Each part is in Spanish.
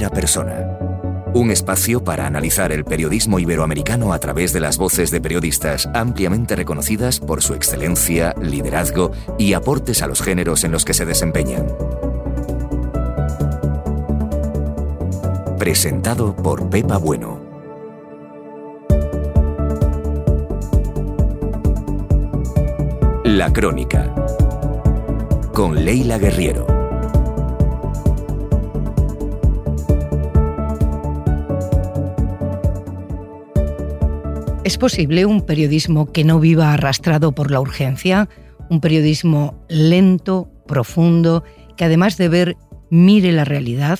Primera persona. Un espacio para analizar el periodismo iberoamericano a través de las voces de periodistas ampliamente reconocidas por su excelencia, liderazgo y aportes a los géneros en los que se desempeñan. Presentado por Pepa Bueno. La Crónica. Con Leila Guerriero. ¿Es posible un periodismo que no viva arrastrado por la urgencia? Un periodismo lento, profundo, que además de ver mire la realidad,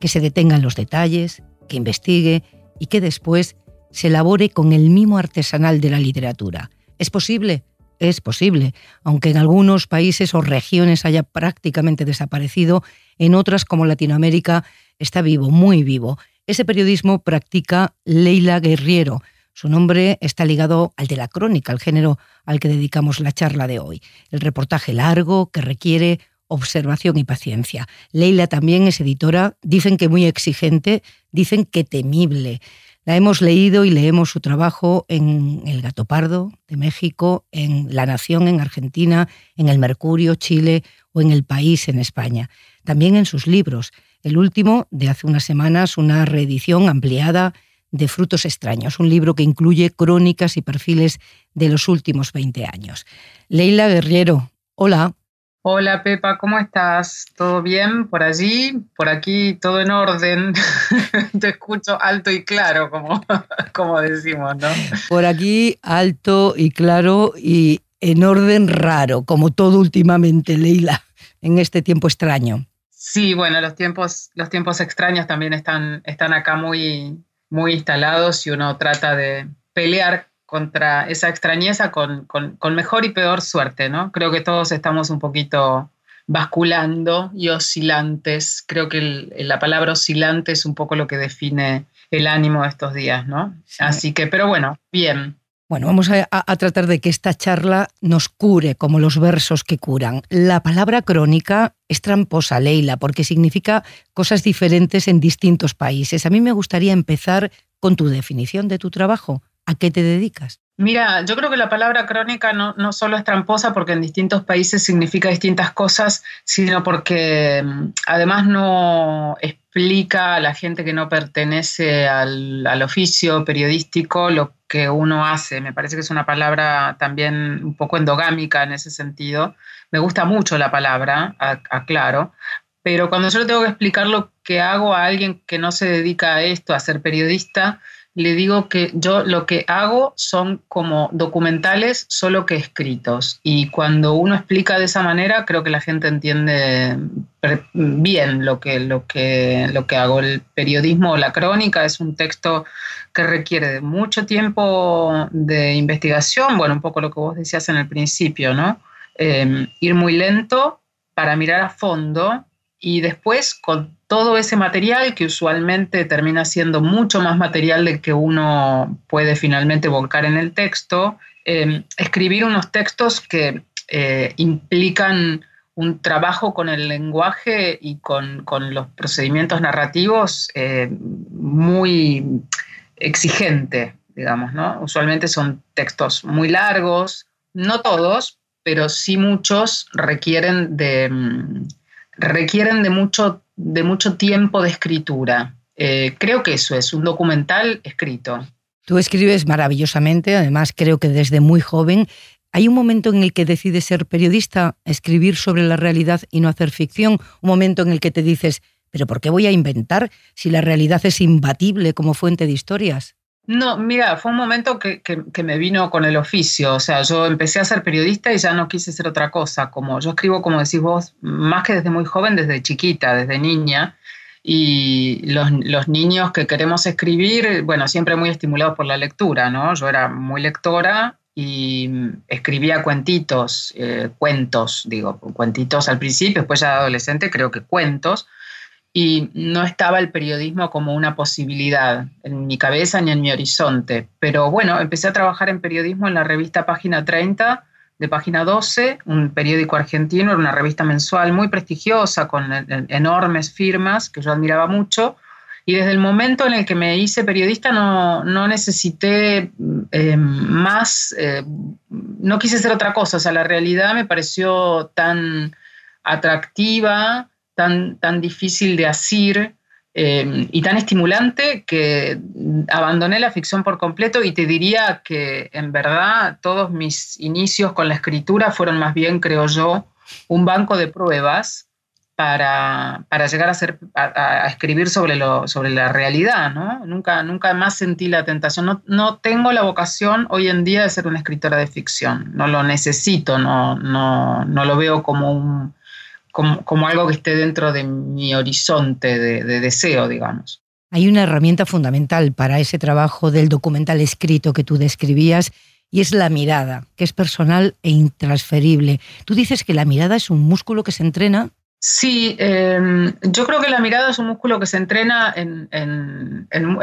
que se detenga en los detalles, que investigue y que después se elabore con el mimo artesanal de la literatura. ¿Es posible? Es posible, aunque en algunos países o regiones haya prácticamente desaparecido, en otras como Latinoamérica está vivo, muy vivo. Ese periodismo practica Leila Guerriero, su nombre está ligado al de la crónica, al género al que dedicamos la charla de hoy. El reportaje largo que requiere observación y paciencia. Leila también es editora, dicen que muy exigente, dicen que temible. La hemos leído y leemos su trabajo en El Gato Pardo de México, en La Nación en Argentina, en El Mercurio, Chile o en El País en España. También en sus libros. El último, de hace unas semanas, una reedición ampliada de Frutos extraños, un libro que incluye crónicas y perfiles de los últimos 20 años. Leila Guerriero, hola. Hola Pepa, ¿cómo estás? ¿Todo bien por allí? Por aquí todo en orden. Te escucho alto y claro, como, como decimos, ¿no? Por aquí alto y claro y en orden raro, como todo últimamente, Leila, en este tiempo extraño. Sí, bueno, los tiempos, los tiempos extraños también están, están acá muy, muy instalados y uno trata de pelear contra esa extrañeza con, mejor y peor suerte, ¿no? Creo que todos estamos un poquito basculando y oscilantes. Creo que la palabra oscilante es un poco lo que define el ánimo de estos días, ¿no? Así que, pero bueno, bien. Bueno, vamos a, tratar de que esta charla nos cure como los versos que curan. La palabra crónica es tramposa, Leila, porque significa cosas diferentes en distintos países. A mí me gustaría empezar con tu definición de tu trabajo. ¿A qué te dedicas? Mira, yo creo que la palabra crónica no, no, solo es tramposa porque en distintos países significa distintas cosas, sino porque mm, además no explica a la gente que no pertenece al, al oficio periodístico lo que uno hace. Me parece que es una palabra también un poco endogámica en ese sentido. Me gusta mucho la palabra, aclaro, pero cuando yo le tengo que explicar lo que hago a alguien que no se dedica a esto, a ser periodista, le digo que yo lo que hago son como documentales, solo que escritos. Y cuando uno explica de esa manera, creo que la gente entiende bien lo que, lo que, lo que hago. El periodismo o la crónica es un texto que requiere mucho tiempo de investigación, bueno, un poco lo que vos decías en el principio, ¿no? Eh, ir muy lento para mirar a fondo y después con todo ese material que usualmente termina siendo mucho más material del que uno puede finalmente volcar en el texto, em, escribir unos textos que eh, implican un trabajo con el lenguaje y con, los procedimientos narrativos eh, muy exigente, digamos, ¿no? Usualmente son textos muy largos, no todos, pero sí muchos requieren de mm, requieren de mucho, de mucho tiempo de escritura. Eh, creo que eso es un documental escrito. Tú escribes maravillosamente, además creo que desde muy joven. ¿Hay un momento en el que decides ser periodista, escribir sobre la realidad y no hacer ficción? ¿Un momento en el que te dices, pero ¿por qué voy a inventar si la realidad es imbatible como fuente de historias? No, mira, fue un momento que, me vino con el oficio, o sea, yo empecé a ser periodista y ya no quise ser otra cosa, como yo escribo, como decís vos, más que desde muy joven, desde chiquita, desde niña, y los, niños que queremos escribir, bueno, siempre muy estimulados por la lectura, ¿no? Yo era muy lectora y escribía cuentitos, eh, cuentos, digo, cuentitos al principio, después ya adolescente creo que cuentos, y no estaba el periodismo como una posibilidad en mi cabeza ni en mi horizonte. Pero bueno, empecé a trabajar en periodismo en la revista Página 30 de Página 12, un periódico argentino, era una revista mensual muy prestigiosa, con enormes firmas que yo admiraba mucho. Y desde el momento en el que me hice periodista no, no necesité eh, más, eh, no quise hacer otra cosa. O sea, la realidad me pareció tan atractiva, tan, tan difícil de asir eh, y tan estimulante que abandoné la ficción por completo y te diría que en verdad todos mis inicios con la escritura fueron más bien, creo yo, un banco de pruebas para, para llegar a, ser, a, escribir sobre, lo, sobre la realidad. ¿no? Nunca, nunca más sentí la tentación. No, no, tengo la vocación hoy en día de ser una escritora de ficción. No lo necesito, no, no, no lo veo como un como, algo que esté dentro de mi horizonte de, deseo, digamos. Hay una herramienta fundamental para ese trabajo del documental escrito que tú describías y es la mirada, que es personal e intransferible. Tú dices que la mirada es un músculo que se entrena. Sí, em, yo creo que la mirada es un músculo que se entrena en,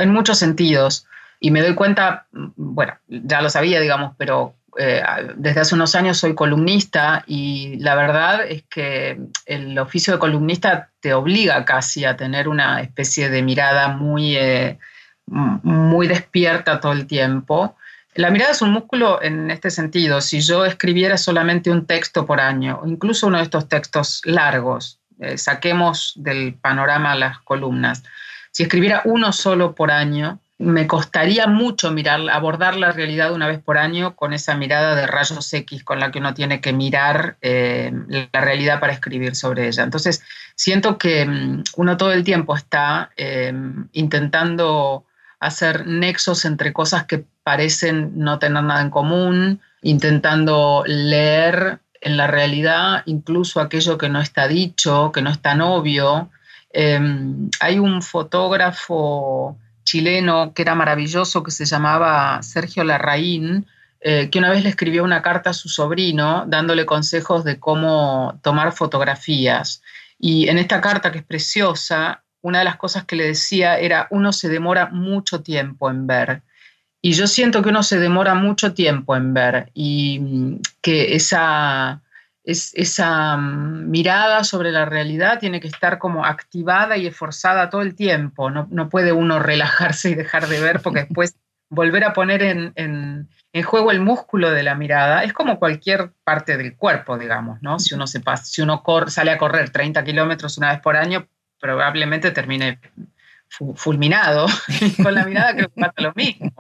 muchos sentidos y me doy cuenta, bueno, ya lo sabía, digamos, pero eh, desde hace unos años soy columnista y la verdad es que el oficio de columnista te obliga casi a tener una especie de mirada muy, eh, muy despierta todo el tiempo. La mirada es un músculo en este sentido. Si yo escribiera solamente un texto por año, incluso uno de estos textos largos, eh, saquemos del panorama las columnas, si escribiera uno solo por año, me costaría mucho mirar, abordar la realidad una vez por año con esa mirada de rayos X con la que uno tiene que mirar eh, la realidad para escribir sobre ella. Entonces, siento que mm, uno todo el tiempo está em, intentando hacer nexos entre cosas que parecen no tener nada en común, intentando leer en la realidad incluso aquello que no está dicho, que no es tan obvio. Em, hay un fotógrafo chileno que era maravilloso, que se llamaba Sergio Larraín, eh, que una vez le escribió una carta a su sobrino dándole consejos de cómo tomar fotografías. Y en esta carta, que es preciosa, una de las cosas que le decía era, uno se demora mucho tiempo en ver. Y yo siento que uno se demora mucho tiempo en ver y mm, que esa, es, esa mm, mirada sobre la realidad tiene que estar como activada y esforzada todo el tiempo. No, puede uno relajarse y dejar de ver porque después volver a poner en, juego el músculo de la mirada es como cualquier parte del cuerpo, digamos, ¿no? Si uno, se si uno sale a correr 30 kilómetros una vez por año, probablemente termine fulminado. con la mirada creo que pasa lo mismo.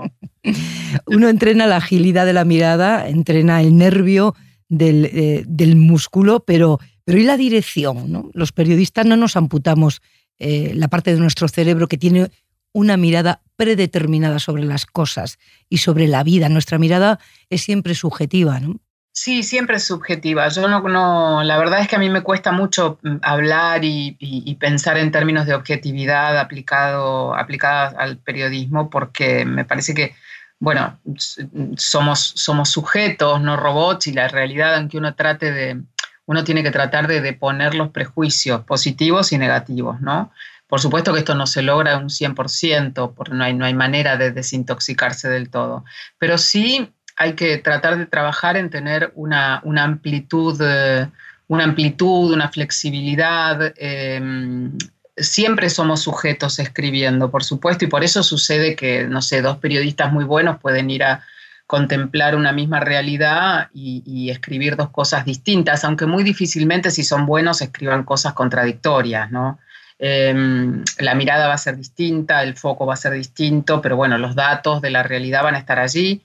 Uno entrena la agilidad de la mirada, entrena el nervio, eh, del, músculo, pero, pero ¿y la dirección? Los periodistas no nos amputamos eh, la parte de nuestro cerebro que tiene una mirada predeterminada sobre las cosas y sobre la vida. Nuestra mirada es siempre subjetiva, ¿no? Sí, siempre es subjetiva. Yo no, no, la verdad es que a mí me cuesta mucho mm, hablar y, pensar en términos de objetividad aplicado, aplicada al periodismo, porque me parece que bueno, somos, somos sujetos, no robots, y la realidad en que uno trate de, uno tiene que tratar de, poner los prejuicios positivos y negativos, ¿no? Por supuesto que esto no se logra un 100%, porque no hay, no hay manera de desintoxicarse del todo, pero sí hay que tratar de trabajar en tener una, amplitud, eh, una amplitud, una flexibilidad, eh, siempre somos sujetos escribiendo, por supuesto, y por eso sucede que, no sé, dos periodistas muy buenos pueden ir a contemplar una misma realidad y, escribir dos cosas distintas, aunque muy difícilmente si son buenos escriban cosas contradictorias, ¿no? Em, la mirada va a ser distinta, el foco va a ser distinto, pero bueno, los datos de la realidad van a estar allí.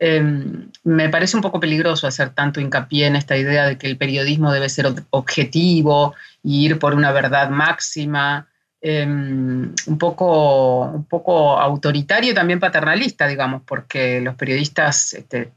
Em, me parece un poco peligroso hacer tanto hincapié en esta idea de que el periodismo debe ser objetivo y ir por una verdad máxima, em, un, poco, un poco autoritario y también paternalista, digamos, porque los periodistas este,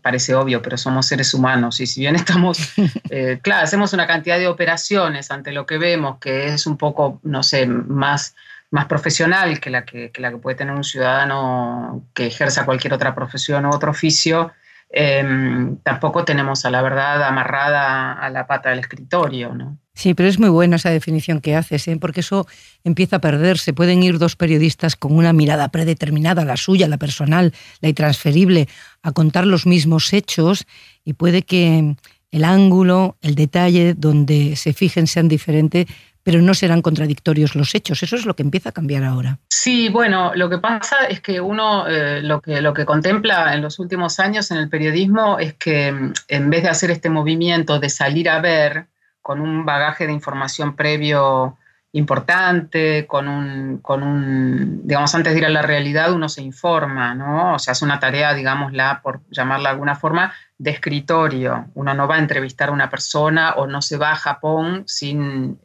parece obvio, pero somos seres humanos y si bien estamos, eh, claro, hacemos una cantidad de operaciones ante lo que vemos que es un poco, no sé, más, más profesional que la que, la que puede tener un ciudadano que ejerza cualquier otra profesión o otro oficio, em, tampoco tenemos a la verdad amarrada a la pata del escritorio, ¿no? Sí, pero es muy buena esa definición que haces, ¿eh? porque eso empieza a perderse. Pueden ir dos periodistas con una mirada predeterminada, la suya, la personal, la intransferible, a contar los mismos hechos y puede que el ángulo, el detalle donde se fijen sean diferentes, pero no serán contradictorios los hechos. Eso es lo que empieza a cambiar ahora. Sí, bueno, lo que pasa es que uno eh, lo, que, lo que contempla en los últimos años en el periodismo es que mm, en vez de hacer este movimiento de salir a ver, con un bagaje de información previo importante, con un, con un, digamos, antes de ir a la realidad uno se informa, ¿no? O sea, hace una tarea, digámosla, por llamarla de alguna forma, de escritorio. Uno no va a entrevistar a una persona o no se va a Japón sin,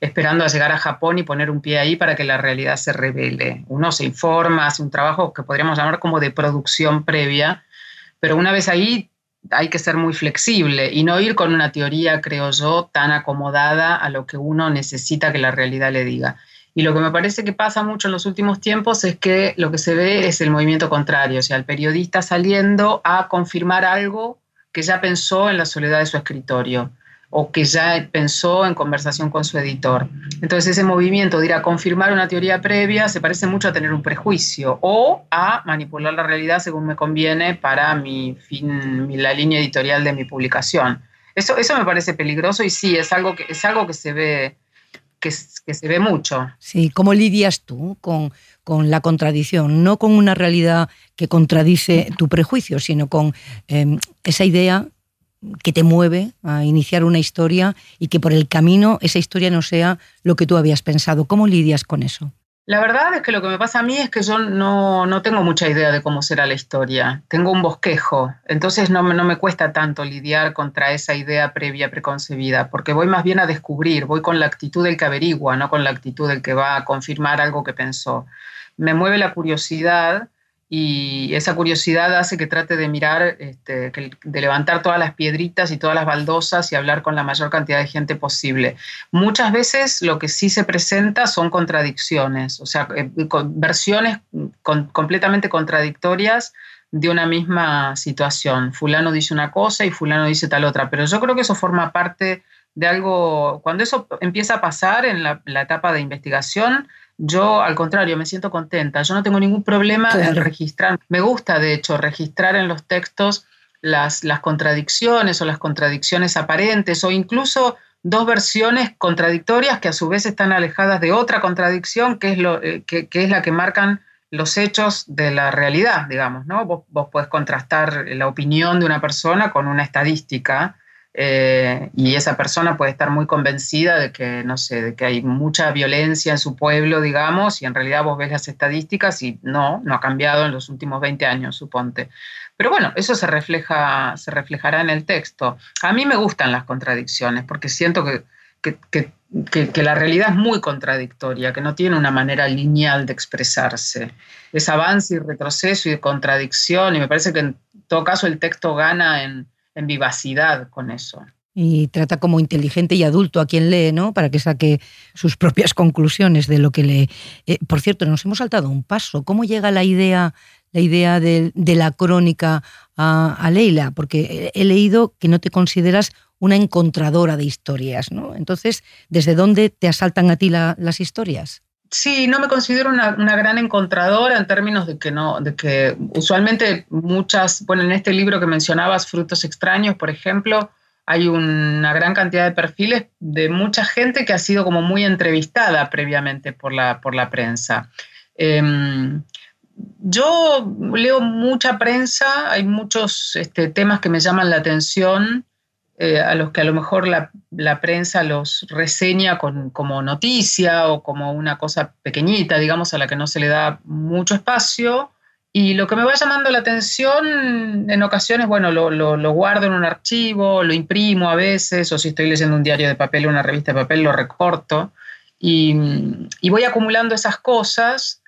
esperando a llegar a Japón y poner un pie ahí para que la realidad se revele. Uno se informa, hace un trabajo que podríamos llamar como de producción previa, pero una vez ahí hay que ser muy flexible y no ir con una teoría, creo yo, tan acomodada a lo que uno necesita que la realidad le diga. Y lo que me parece que pasa mucho en los últimos tiempos es que lo que se ve es el movimiento contrario, o sea, el periodista saliendo a confirmar algo que ya pensó en la soledad de su escritorio o que ya pensó en conversación con su editor. Entonces ese movimiento de ir a confirmar una teoría previa se parece mucho a tener un prejuicio o a manipular la realidad según me conviene para mi fin, la línea editorial de mi publicación. Eso, eso me parece peligroso y sí, es algo que, es algo que se ve que, se ve mucho. Sí, ¿cómo lidias tú con, con, la contradicción? No con una realidad que contradice tu prejuicio, sino con eh, esa idea que te mueve a iniciar una historia y que por el camino esa historia no sea lo que tú habías pensado. ¿Cómo lidias con eso? La verdad es que lo que me pasa a mí es que yo no, no tengo mucha idea de cómo será la historia. Tengo un bosquejo, entonces no, no me cuesta tanto lidiar contra esa idea previa, preconcebida, porque voy más bien a descubrir, voy con la actitud del que averigua, no con la actitud del que va a confirmar algo que pensó. Me mueve la curiosidad y esa curiosidad hace que trate de mirar, este, de levantar todas las piedritas y todas las baldosas y hablar con la mayor cantidad de gente posible. Muchas veces lo que sí se presenta son contradicciones, o sea, eh, versiones completamente contradictorias de una misma situación. Fulano dice una cosa y fulano dice tal otra, pero yo creo que eso forma parte de algo, cuando eso empieza a pasar en la etapa de investigación, yo, al contrario, me siento contenta. Yo no tengo ningún problema en registrar. Me gusta, de hecho, registrar en los textos las, las contradicciones o las contradicciones aparentes o incluso dos versiones contradictorias que a su vez están alejadas de otra contradicción que es, lo, eh, que, es la que marcan los hechos de la realidad, digamos, ¿no? Vos, vos podés contrastar la opinión de una persona con una estadística eh, y esa persona puede estar muy convencida de que, no sé, de que hay mucha violencia en su pueblo, digamos, y en realidad vos ves las estadísticas y no, no ha cambiado en los últimos 20 años, suponte. Pero bueno, eso se, refleja, se reflejará en el texto. A mí me gustan las contradicciones porque siento que, que, que, que, la realidad es muy contradictoria, que no tiene una manera lineal de expresarse. Es avance y retroceso y contradicción, y me parece que en todo caso el texto gana en en vivacidad con eso. Y trata como inteligente y adulto a quien lee, ¿no? Para que saque sus propias conclusiones de lo que lee. Eh, por cierto, nos hemos saltado un paso. ¿Cómo llega la idea, la idea de, la crónica a, Leila? Porque he leído que no te consideras una encontradora de historias, ¿no? Entonces, ¿desde dónde te asaltan a ti las historias? Sí, no me considero una, gran encontradora en términos de que no, de que usualmente muchas, bueno, en este libro que mencionabas, Frutos extraños, por ejemplo, hay una gran cantidad de perfiles de mucha gente que ha sido como muy entrevistada previamente por la, por la prensa. Em, yo leo mucha prensa, hay muchos este, temas que me llaman la atención eh, a los que a lo mejor la, prensa los reseña como noticia o como una cosa pequeñita, digamos, a la que no se le da mucho espacio. Y lo que me va llamando la atención en ocasiones, bueno, lo, guardo en un archivo, lo imprimo a veces, o si estoy leyendo un diario de papel o una revista de papel, lo recorto. Y, y voy acumulando esas cosas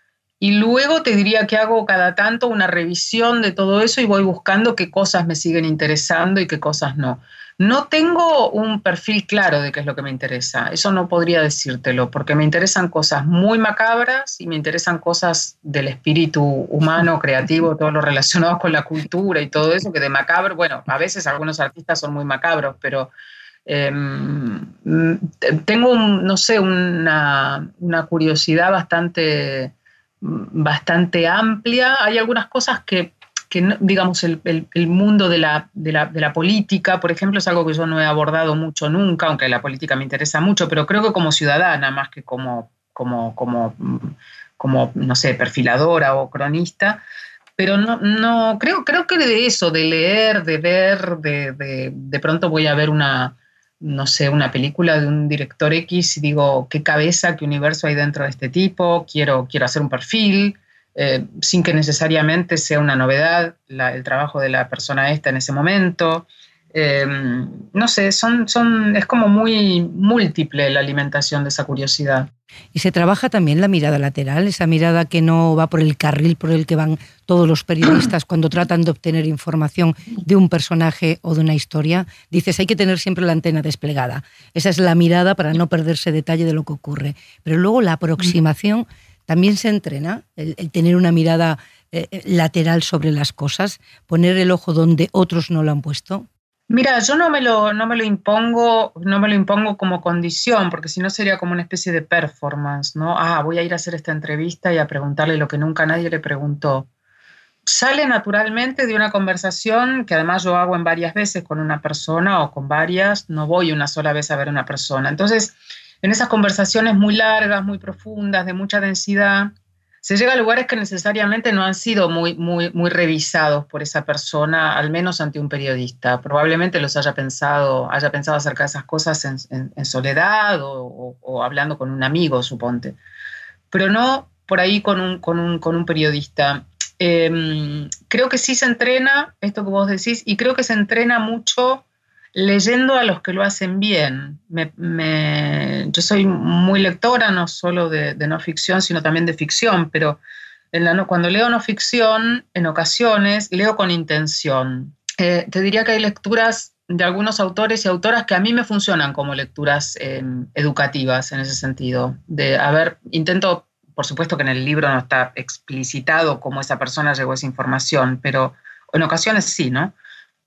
y luego te diría que hago cada tanto una revisión de todo eso y voy buscando qué cosas me siguen interesando y qué cosas no. No tengo un perfil claro de qué es lo que me interesa, eso no podría decírtelo, porque me interesan cosas muy macabras y me interesan cosas del espíritu humano, creativo, todo lo relacionado con la cultura y todo eso, que de macabro, bueno, a veces algunos artistas son muy macabros, pero em, tengo, no sé, una, una curiosidad bastante, bastante amplia. Hay algunas cosas que que, digamos, el, mundo de la, de, la, política, por ejemplo, es algo que yo no he abordado mucho nunca, aunque la política me interesa mucho, pero creo que como ciudadana, más que como, como, como, como no sé, perfiladora o cronista, pero no, no creo, creo que de eso, de leer, de ver, de, de, de pronto voy a ver una, no sé, una película de un director X y digo, qué cabeza, qué universo hay dentro de este tipo, quiero, quiero hacer un perfil, eh, sin que necesariamente sea una novedad el trabajo de la persona esta en ese momento. Eh, no sé, son, son, es como muy múltiple la alimentación de esa curiosidad. Y se trabaja también la mirada lateral, esa mirada que no va por el carril por el que van todos los periodistas cuando tratan de obtener información de un personaje o de una historia. Dices, hay que tener siempre la antena desplegada. Esa es la mirada para no perderse detalle de lo que ocurre. Pero luego la aproximación también se entrena el, tener una mirada eh, eh, lateral sobre las cosas, poner el ojo donde otros no lo han puesto. Mira, yo no me lo, no me lo impongo, no me lo impongo como condición, porque si no sería como una especie de performance, ¿no? Ah, voy a ir a hacer esta entrevista y a preguntarle lo que nunca nadie le preguntó. Sale naturalmente de una conversación que además yo hago en varias veces con una persona o con varias, no voy una sola vez a ver a una persona. Entonces, en esas conversaciones muy largas, muy profundas, de mucha densidad, se llega a lugares que necesariamente no han sido muy, muy, muy revisados por esa persona, al menos ante un periodista. Probablemente los haya pensado, haya pensado acerca de esas cosas en, soledad o, hablando con un amigo, suponte. Pero no por ahí con un, con un, con un periodista. Em, creo que sí se entrena, esto que vos decís, y creo que se entrena mucho leyendo a los que lo hacen bien. yo soy muy lectora, no solo de, no ficción, sino también de ficción, pero cuando leo no ficción, en ocasiones leo con intención. Eh, te diría que hay lecturas de algunos autores y autoras que a mí me funcionan como lecturas em, educativas en ese sentido. De, a ver, intento, por supuesto que en el libro no está explicitado cómo esa persona llegó a esa información, pero en ocasiones sí, ¿no?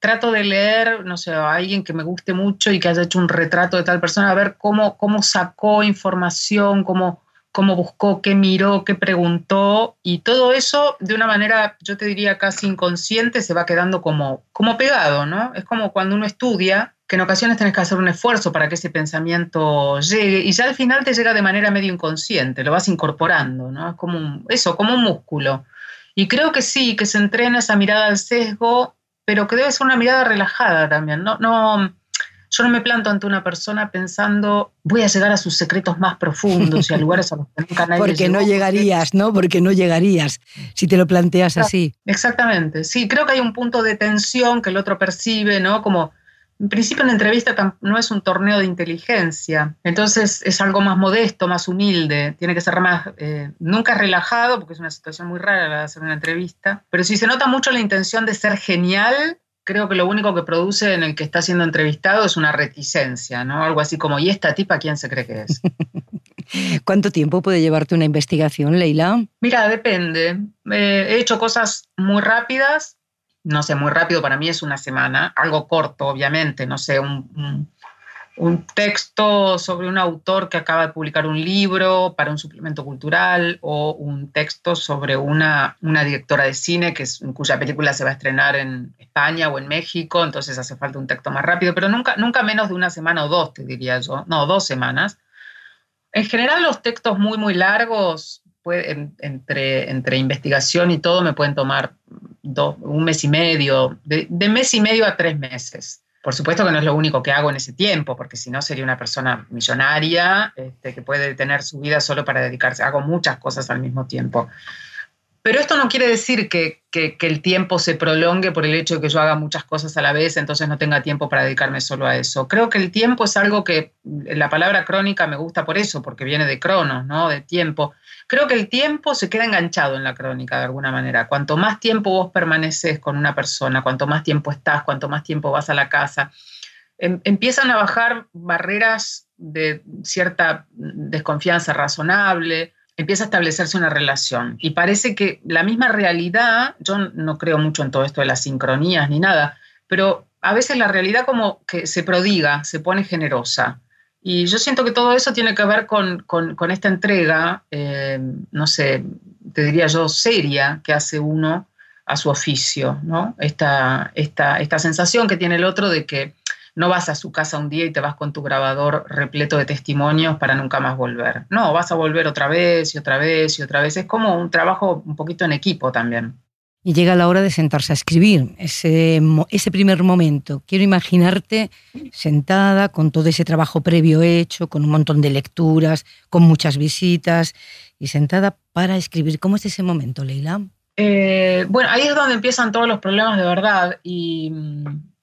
Trato de leer, no sé, a alguien que me guste mucho y que haya hecho un retrato de tal persona, a ver cómo, cómo sacó información, cómo, cómo buscó, qué miró, qué preguntó, y todo eso de una manera, yo te diría casi inconsciente, se va quedando como, como pegado, ¿no? Es como cuando uno estudia, que en ocasiones tienes que hacer un esfuerzo para que ese pensamiento llegue, y ya al final te llega de manera medio inconsciente, lo vas incorporando, ¿no? Es como eso, como un músculo. Y creo que sí, que se entrena esa mirada al sesgo pero que debe ser una mirada relajada también. No, no, yo no me planto ante una persona pensando, voy a llegar a sus secretos más profundos y a lugares a los que nunca nadie Porque no llegarías, ¿no? Porque no llegarías si te lo planteas así. Exactamente, sí, creo que hay un punto de tensión que el otro percibe, ¿no? Como en principio una entrevista no es un torneo de inteligencia, entonces es algo más modesto, más humilde, tiene que ser más, eh, nunca relajado, porque es una situación muy rara la de hacer una entrevista, pero si se nota mucho la intención de ser genial, creo que lo único que produce en el que está siendo entrevistado es una reticencia, ¿no? Algo así como, ¿y esta tipa quién se cree que es? ¿Cuánto tiempo puede llevarte una investigación, Leila? Mira, depende. Eh, he hecho cosas muy rápidas no sé, muy rápido, para mí es una semana, algo corto, obviamente, no sé, un, texto sobre un autor que acaba de publicar un libro para un suplemento cultural o un texto sobre una, una directora de cine que es, cuya película se va a estrenar en España o en México, entonces hace falta un texto más rápido, pero nunca, nunca menos de una semana o dos, te diría yo, no, dos semanas. En general los textos muy, muy largos, entre, entre investigación y todo, me pueden tomar un mes y medio, de, mes y medio a tres meses. Por supuesto que no es lo único que hago en ese tiempo, porque si no sería una persona millonaria este, que puede tener su vida solo para dedicarse. Hago muchas cosas al mismo tiempo. Pero esto no quiere decir que, el tiempo se prolongue por el hecho de que yo haga muchas cosas a la vez, entonces no tenga tiempo para dedicarme solo a eso. Creo que el tiempo es algo que, la palabra crónica me gusta por eso, porque viene de cronos, ¿no? De tiempo. Creo que el tiempo se queda enganchado en la crónica de alguna manera. Cuanto más tiempo vos permaneces con una persona, cuanto más tiempo estás, cuanto más tiempo vas a la casa, em, empiezan a bajar barreras de cierta desconfianza razonable, empieza a establecerse una relación. Y parece que la misma realidad, yo no creo mucho en todo esto de las sincronías ni nada, pero a veces la realidad como que se prodiga, se pone generosa. Y yo siento que todo eso tiene que ver con, esta entrega, eh, no sé, te diría yo, seria que hace uno a su oficio, ¿no? Esta, esta, esta sensación que tiene el otro de que no vas a su casa un día y te vas con tu grabador repleto de testimonios para nunca más volver. No, vas a volver otra vez y otra vez y otra vez. Es como un trabajo un poquito en equipo también. Y llega la hora de sentarse a escribir, ese, ese primer momento. Quiero imaginarte sentada con todo ese trabajo previo hecho, con un montón de lecturas, con muchas visitas y sentada para escribir. ¿Cómo es ese momento, Leila? Eh, bueno, ahí es donde empiezan todos los problemas de verdad y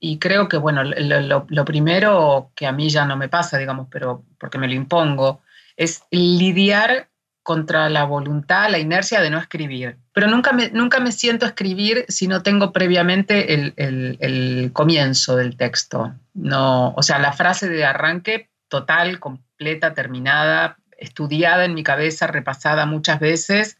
y creo que, bueno, lo, primero que a mí ya no me pasa, digamos, pero porque me lo impongo, es lidiar contra la voluntad, la inercia de no escribir. Pero nunca me, nunca me siento escribir si no tengo previamente el, el, comienzo del texto. No, o sea, la frase de arranque total, completa, terminada, estudiada en mi cabeza, repasada muchas veces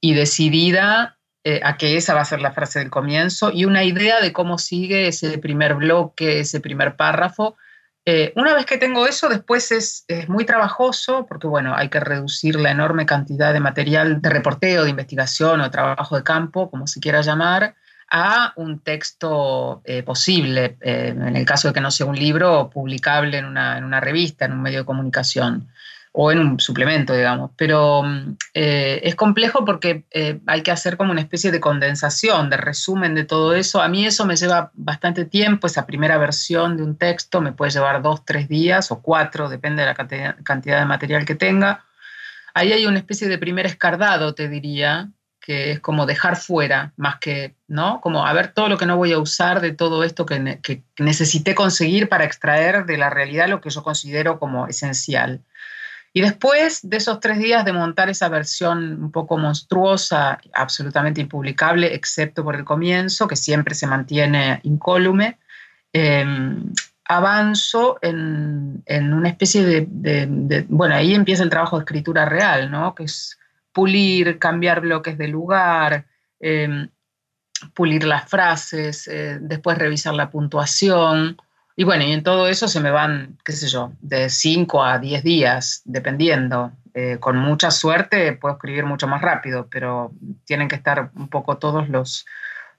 y decidida eh, a que esa va a ser la frase del comienzo y una idea de cómo sigue ese primer bloque, ese primer párrafo. Eh, una vez que tengo eso, después es, muy trabajoso porque, bueno, hay que reducir la enorme cantidad de material de reporteo, de investigación o trabajo de campo, como se quiera llamar, a un texto eh, posible, en el caso de que no sea un libro publicable en una, en una revista, en un medio de comunicación o en un suplemento, digamos. Pero mm, eh, es complejo porque eh, hay que hacer como una especie de condensación, de resumen de todo eso. A mí eso me lleva bastante tiempo, esa primera versión de un texto me puede llevar dos, tres días o cuatro, depende de la cantidad de material que tenga. Ahí hay una especie de primer escardado, te diría, que es como dejar fuera, más que, ¿no? Como a ver todo lo que no voy a usar de todo esto que, que necesité conseguir para extraer de la realidad lo que yo considero como esencial. Y después de esos tres días de montar esa versión un poco monstruosa, absolutamente impublicable, excepto por el comienzo, que siempre se mantiene incólume, em, avanzo en, una especie de, Bueno, ahí empieza el trabajo de escritura real, ¿no? Que es pulir, cambiar bloques de lugar, em, pulir las frases, eh, después revisar la puntuación, y bueno, y en todo eso se me van, qué sé yo, de 5 a 10 días, dependiendo. Eh, con mucha suerte puedo escribir mucho más rápido, pero tienen que estar un poco todos los,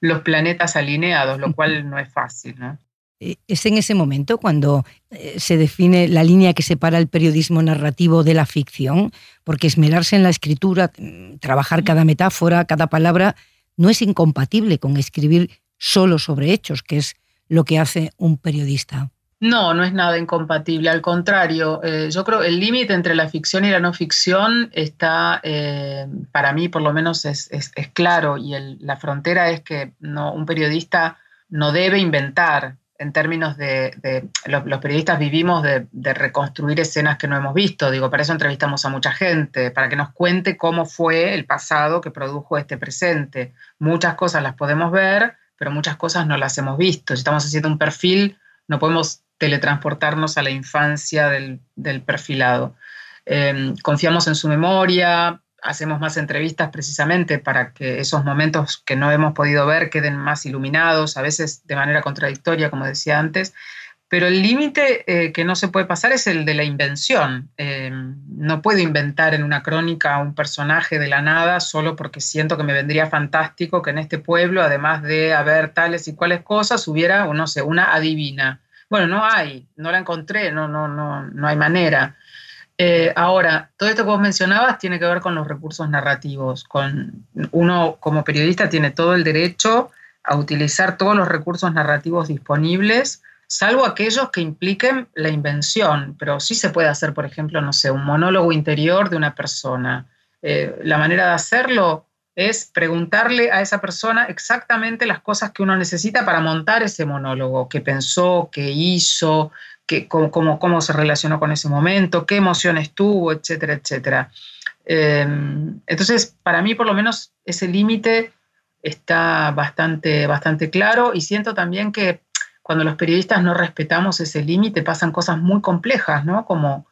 los planetas alineados, lo cual no es fácil, ¿no? Eh, es en ese momento cuando eh, se define la línea que separa el periodismo narrativo de la ficción, porque esmerarse en la escritura, mm, trabajar cada metáfora, cada palabra, no es incompatible con escribir solo sobre hechos, que es lo que hace un periodista. No, no es nada incompatible, al contrario, eh, yo creo el límite entre la ficción y la no ficción está, eh, para mí por lo menos es, claro y la frontera es que un periodista no debe inventar en términos de, los, periodistas vivimos de, de, reconstruir escenas que no hemos visto, digo, para eso entrevistamos a mucha gente, para que nos cuente cómo fue el pasado que produjo este presente. Muchas cosas las podemos ver, pero muchas cosas no las hemos visto. Si estamos haciendo un perfil, no podemos teletransportarnos a la infancia del, perfilado. Em, confiamos en su memoria, hacemos más entrevistas precisamente para que esos momentos que no hemos podido ver queden más iluminados, a veces de manera contradictoria, como decía antes, pero el límite eh, que no se puede pasar es el de la invención. Eh, no puedo inventar en una crónica un personaje de la nada solo porque siento que me vendría fantástico que en este pueblo, además de haber tales y cuales cosas, hubiera, no sé, una adivina. Bueno, no hay, no la encontré, no, no, no, no hay manera. Eh, ahora, todo esto que vos mencionabas tiene que ver con los recursos narrativos. Con, uno como periodista tiene todo el derecho a utilizar todos los recursos narrativos disponibles salvo aquellos que impliquen la invención, pero sí se puede hacer, por ejemplo, no sé, un monólogo interior de una persona. Eh, la manera de hacerlo es preguntarle a esa persona exactamente las cosas que uno necesita para montar ese monólogo, qué pensó, qué hizo, qué, cómo, cómo, se relacionó con ese momento, qué emociones tuvo, etcétera, etcétera. Em, entonces, para mí por lo menos ese límite está bastante, bastante claro y siento también que cuando los periodistas no respetamos ese límite pasan cosas muy complejas, ¿no? Como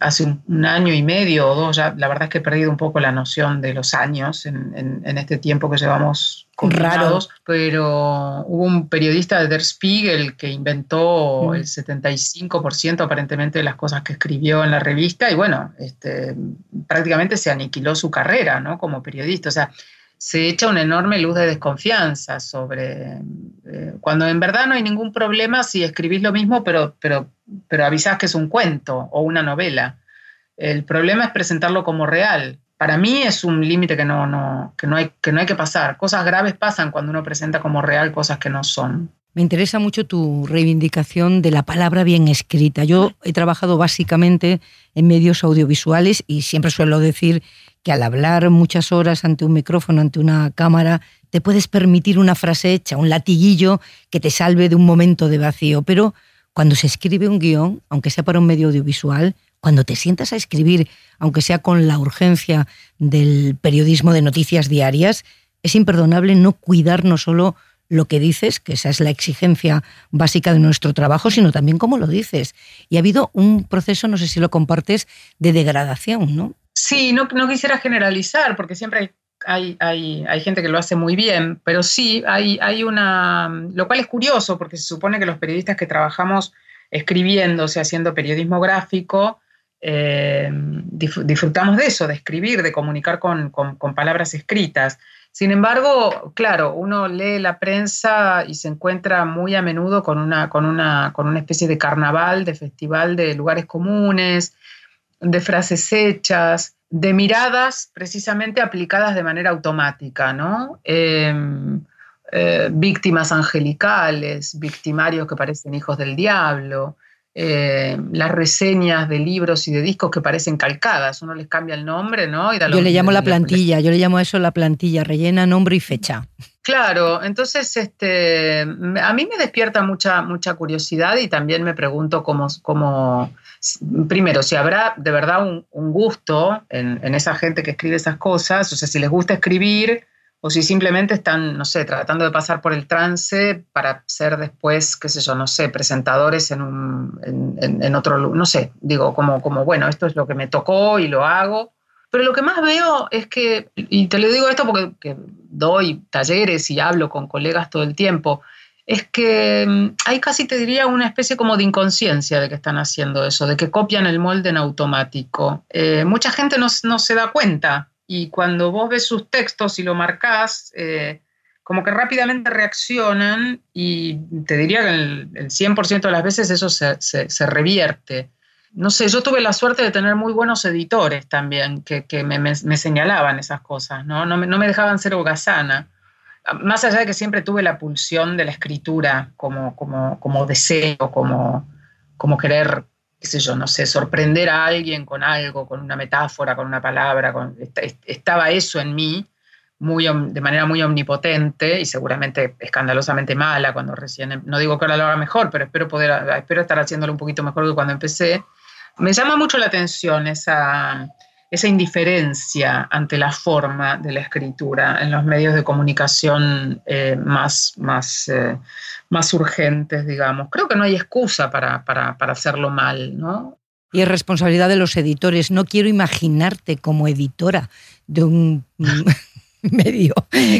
hace un, año y medio o dos, ya la verdad es que he perdido un poco la noción de los años en, este tiempo que llevamos confinados, pero hubo un periodista de Der Spiegel que inventó mm. el 75% aparentemente de las cosas que escribió en la revista y bueno, este, prácticamente se aniquiló su carrera ¿no? como periodista. O sea, se echa una enorme luz de desconfianza sobre, eh, cuando en verdad no hay ningún problema si escribís lo mismo, pero, pero, pero avisás que es un cuento o una novela. El problema es presentarlo como real. Para mí es un límite que no, no, que, no hay, que no hay que pasar. Cosas graves pasan cuando uno presenta como real cosas que no son. Me interesa mucho tu reivindicación de la palabra bien escrita. Yo he trabajado básicamente en medios audiovisuales y siempre suelo decir que al hablar muchas horas ante un micrófono, ante una cámara, te puedes permitir una frase hecha, un latiguillo que te salve de un momento de vacío. Pero cuando se escribe un guion, aunque sea para un medio audiovisual, cuando te sientas a escribir, aunque sea con la urgencia del periodismo de noticias diarias, es imperdonable no cuidar no solo lo que dices, que esa es la exigencia básica de nuestro trabajo, sino también cómo lo dices. Y ha habido un proceso, no sé si lo compartes, de degradación, ¿no? Sí, no, quisiera generalizar, porque siempre hay, hay, hay, gente que lo hace muy bien, pero sí, hay, hay una, lo cual es curioso, porque se supone que los periodistas que trabajamos escribiendo, o sea, haciendo periodismo gráfico, eh, disfrutamos de eso, de escribir, de comunicar con, con, con, palabras escritas. Sin embargo, claro, uno lee la prensa y se encuentra muy a menudo con una, con una, con una especie de carnaval, de festival de lugares comunes, de frases hechas, de miradas precisamente aplicadas de manera automática, ¿no? Em, eh, víctimas angelicales, victimarios que parecen hijos del diablo, eh, las reseñas de libros y de discos que parecen calcadas, uno les cambia el nombre, ¿no? yo le llamo la plantilla, yo le llamo a eso la plantilla, rellena nombre y fecha. Claro, entonces este, a mí me despierta mucha, mucha curiosidad y también me pregunto cómo, cómo primero, si habrá de verdad un, gusto en, en, esa gente que escribe esas cosas, o sea, si les gusta escribir o si simplemente están, no sé, tratando de pasar por el trance para ser después, qué sé yo, no sé, presentadores en, un, en, otro no sé, digo, como, como, bueno, esto es lo que me tocó y lo hago. Pero lo que más veo es que, y te lo digo esto porque doy talleres y hablo con colegas todo el tiempo, es que mm, hay casi, te diría, una especie como de inconsciencia de que están haciendo eso, de que copian el molde en automático. Eh, mucha gente no, no, se da cuenta y cuando vos ves sus textos y lo marcás, eh, como que rápidamente reaccionan y te diría que el, el 100% de las veces eso se, se, revierte. No sé, yo tuve la suerte de tener muy buenos editores también que, que me, me, señalaban esas cosas, ¿no? No me, no me dejaban ser holgazana más allá de que siempre tuve la pulsión de la escritura como, como, como deseo, como, como querer, qué sé yo, no sé, sorprender a alguien con algo, con una metáfora, con una palabra, con, estaba eso en mí muy, de manera muy omnipotente y seguramente escandalosamente mala cuando recién, em, no digo que ahora lo haga mejor, pero espero, poder, espero estar haciéndolo un poquito mejor que cuando empecé. Me llama mucho la atención esa, indiferencia ante la forma de la escritura en los medios de comunicación eh, más, eh, más urgentes, digamos. Creo que no hay excusa para, para, para hacerlo mal, ¿no? Y es responsabilidad de los editores. No quiero imaginarte como editora de un medio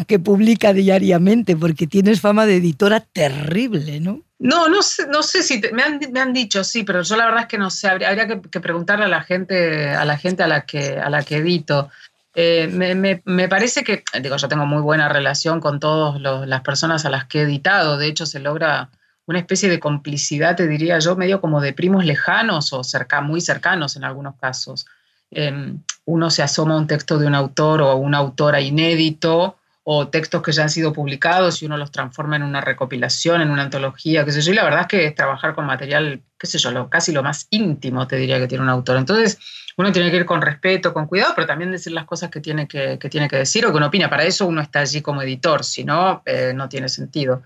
que publica diariamente, porque tienes fama de editora terrible, ¿no? No, no sé, no sé si me, han, me, han, dicho sí, pero yo la verdad es que no sé. Habría, que, preguntarle a la gente, a la gente a la que, a la que edito. Eh, me, me, parece que, digo, yo tengo muy buena relación con todas las personas a las que he editado. De hecho, se logra una especie de complicidad, te diría yo, medio como de primos lejanos o cerca, muy cercanos en algunos casos. Eh, uno se asoma a un texto de un autor o una autora inédito o textos que ya han sido publicados y uno los transforma en una recopilación, en una antología, qué sé yo. Y la verdad es que es trabajar con material, qué sé yo, casi lo más íntimo, te diría que tiene un autor. Entonces, uno tiene que ir con respeto, con cuidado, pero también decir las cosas que tiene que, tiene que decir o que uno opina. Para eso uno está allí como editor, si no, eh, no tiene sentido.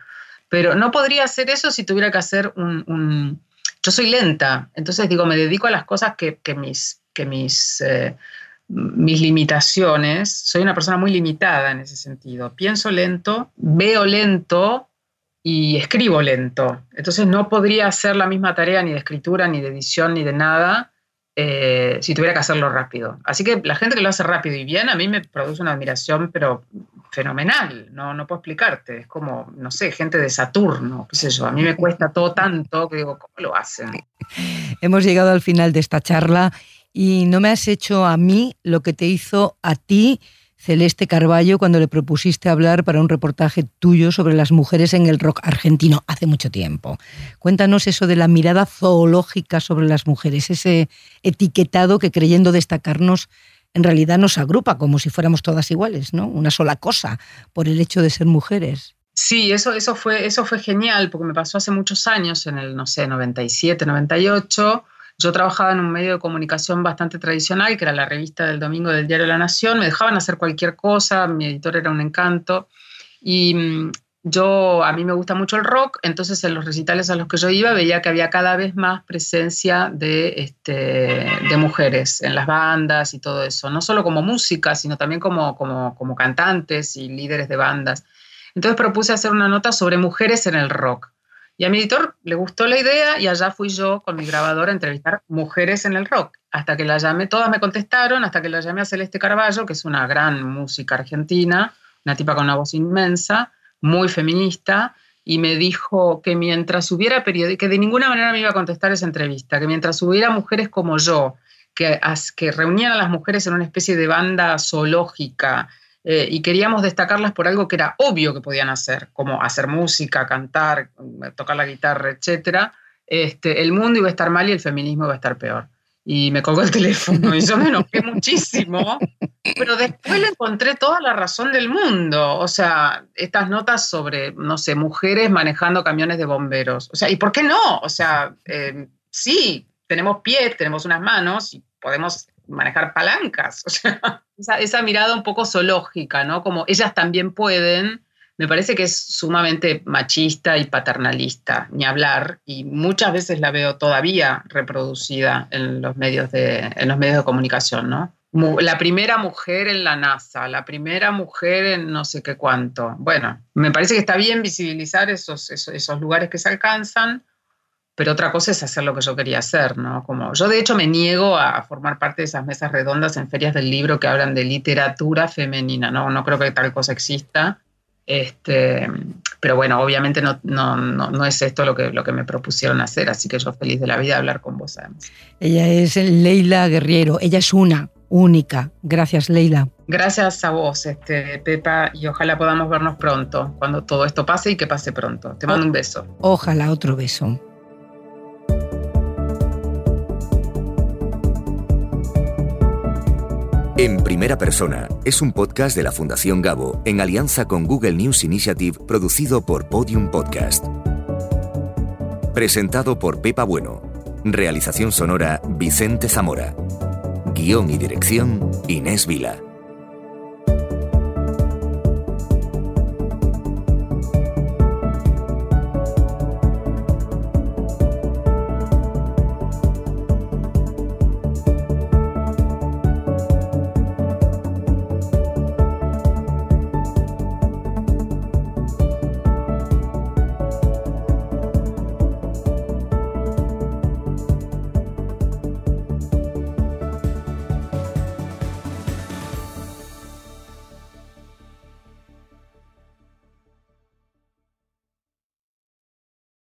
Pero no podría hacer eso si tuviera que hacer un... Yo soy lenta, entonces digo, me dedico a las cosas que, que mis, que mis eh, mis limitaciones, soy una persona muy limitada en ese sentido. Pienso lento, veo lento y escribo lento. Entonces no podría hacer la misma tarea ni de escritura, ni de edición, ni de nada eh, si tuviera que hacerlo rápido. Así que la gente que lo hace rápido y bien a mí me produce una admiración, pero fenomenal, no, no puedo explicarte. Es como, no sé, gente de Saturno, qué sé yo. A mí me cuesta todo tanto que digo, ¿cómo lo hacen? Hemos llegado al final de esta charla y no me has hecho a mí lo que te hizo a ti Celeste Carballo cuando le propusiste hablar para un reportaje tuyo sobre las mujeres en el rock argentino hace mucho tiempo. Cuéntanos eso de la mirada zoológica sobre las mujeres, ese etiquetado que creyendo destacarnos en realidad nos agrupa como si fuéramos todas iguales, ¿no? Una sola cosa por el hecho de ser mujeres. Sí, eso, eso, fue, eso fue genial porque me pasó hace muchos años, en el, no sé, 97, 98 yo trabajaba en un medio de comunicación bastante tradicional, que era la revista del domingo del Diario La Nación. Me dejaban hacer cualquier cosa, mi editor era un encanto. Y mm, yo, a mí me gusta mucho el rock, entonces en los recitales a los que yo iba veía que había cada vez más presencia de, este, de mujeres en las bandas y todo eso, no solo como música, sino también como, como, como cantantes y líderes de bandas. Entonces propuse hacer una nota sobre mujeres en el rock. Y a mi editor le gustó la idea y allá fui yo con mi grabadora a entrevistar mujeres en el rock. Hasta que la llamé, todas me contestaron, hasta que la llamé a Celeste Carballo, que es una gran música argentina, una tipa con una voz inmensa, muy feminista, y me dijo que mientras hubiera periodistas, que de ninguna manera me iba a contestar esa entrevista, que mientras hubiera mujeres como yo, que, que reunían a las mujeres en una especie de banda zoológica, eh, y queríamos destacarlas por algo que era obvio que podían hacer, como hacer música, cantar, tocar la guitarra, etc. Este, el mundo iba a estar mal y el feminismo iba a estar peor. Y me colgó el teléfono y yo me enojé muchísimo, pero después le encontré toda la razón del mundo. O sea, estas notas sobre, no sé, mujeres manejando camiones de bomberos. O sea, ¿y por qué no? O sea, eh, sí, tenemos pies, tenemos unas manos y podemos manejar palancas. O sea, esa, mirada un poco zoológica, ¿no? Como ellas también pueden, me parece que es sumamente machista y paternalista, ni hablar, y muchas veces la veo todavía reproducida en los medios de, en los medios de comunicación, ¿no? La primera mujer en la NASA, la primera mujer en no sé qué cuánto. Bueno, me parece que está bien visibilizar esos, esos, esos lugares que se alcanzan, pero otra cosa es hacer lo que yo quería hacer, ¿no? Como yo de hecho me niego a formar parte de esas mesas redondas en ferias del libro que hablan de literatura femenina, ¿no? No creo que tal cosa exista. Este, pero bueno, obviamente no, no, no, es esto lo que, lo que me propusieron hacer, así que yo feliz de la vida de hablar con vos además. Ella es Leila Guerriero, ella es una, única. Gracias, Leila. Gracias a vos, este, Pepa, y ojalá podamos vernos pronto, cuando todo esto pase y que pase pronto. Te mando un beso. Ojalá otro beso. En Primera Persona es un podcast de la Fundación Gabo en alianza con Google News Initiative producido por Podium Podcast. Presentado por Pepa Bueno. Realización sonora Vicente Zamora. Guión y dirección Inés Vila.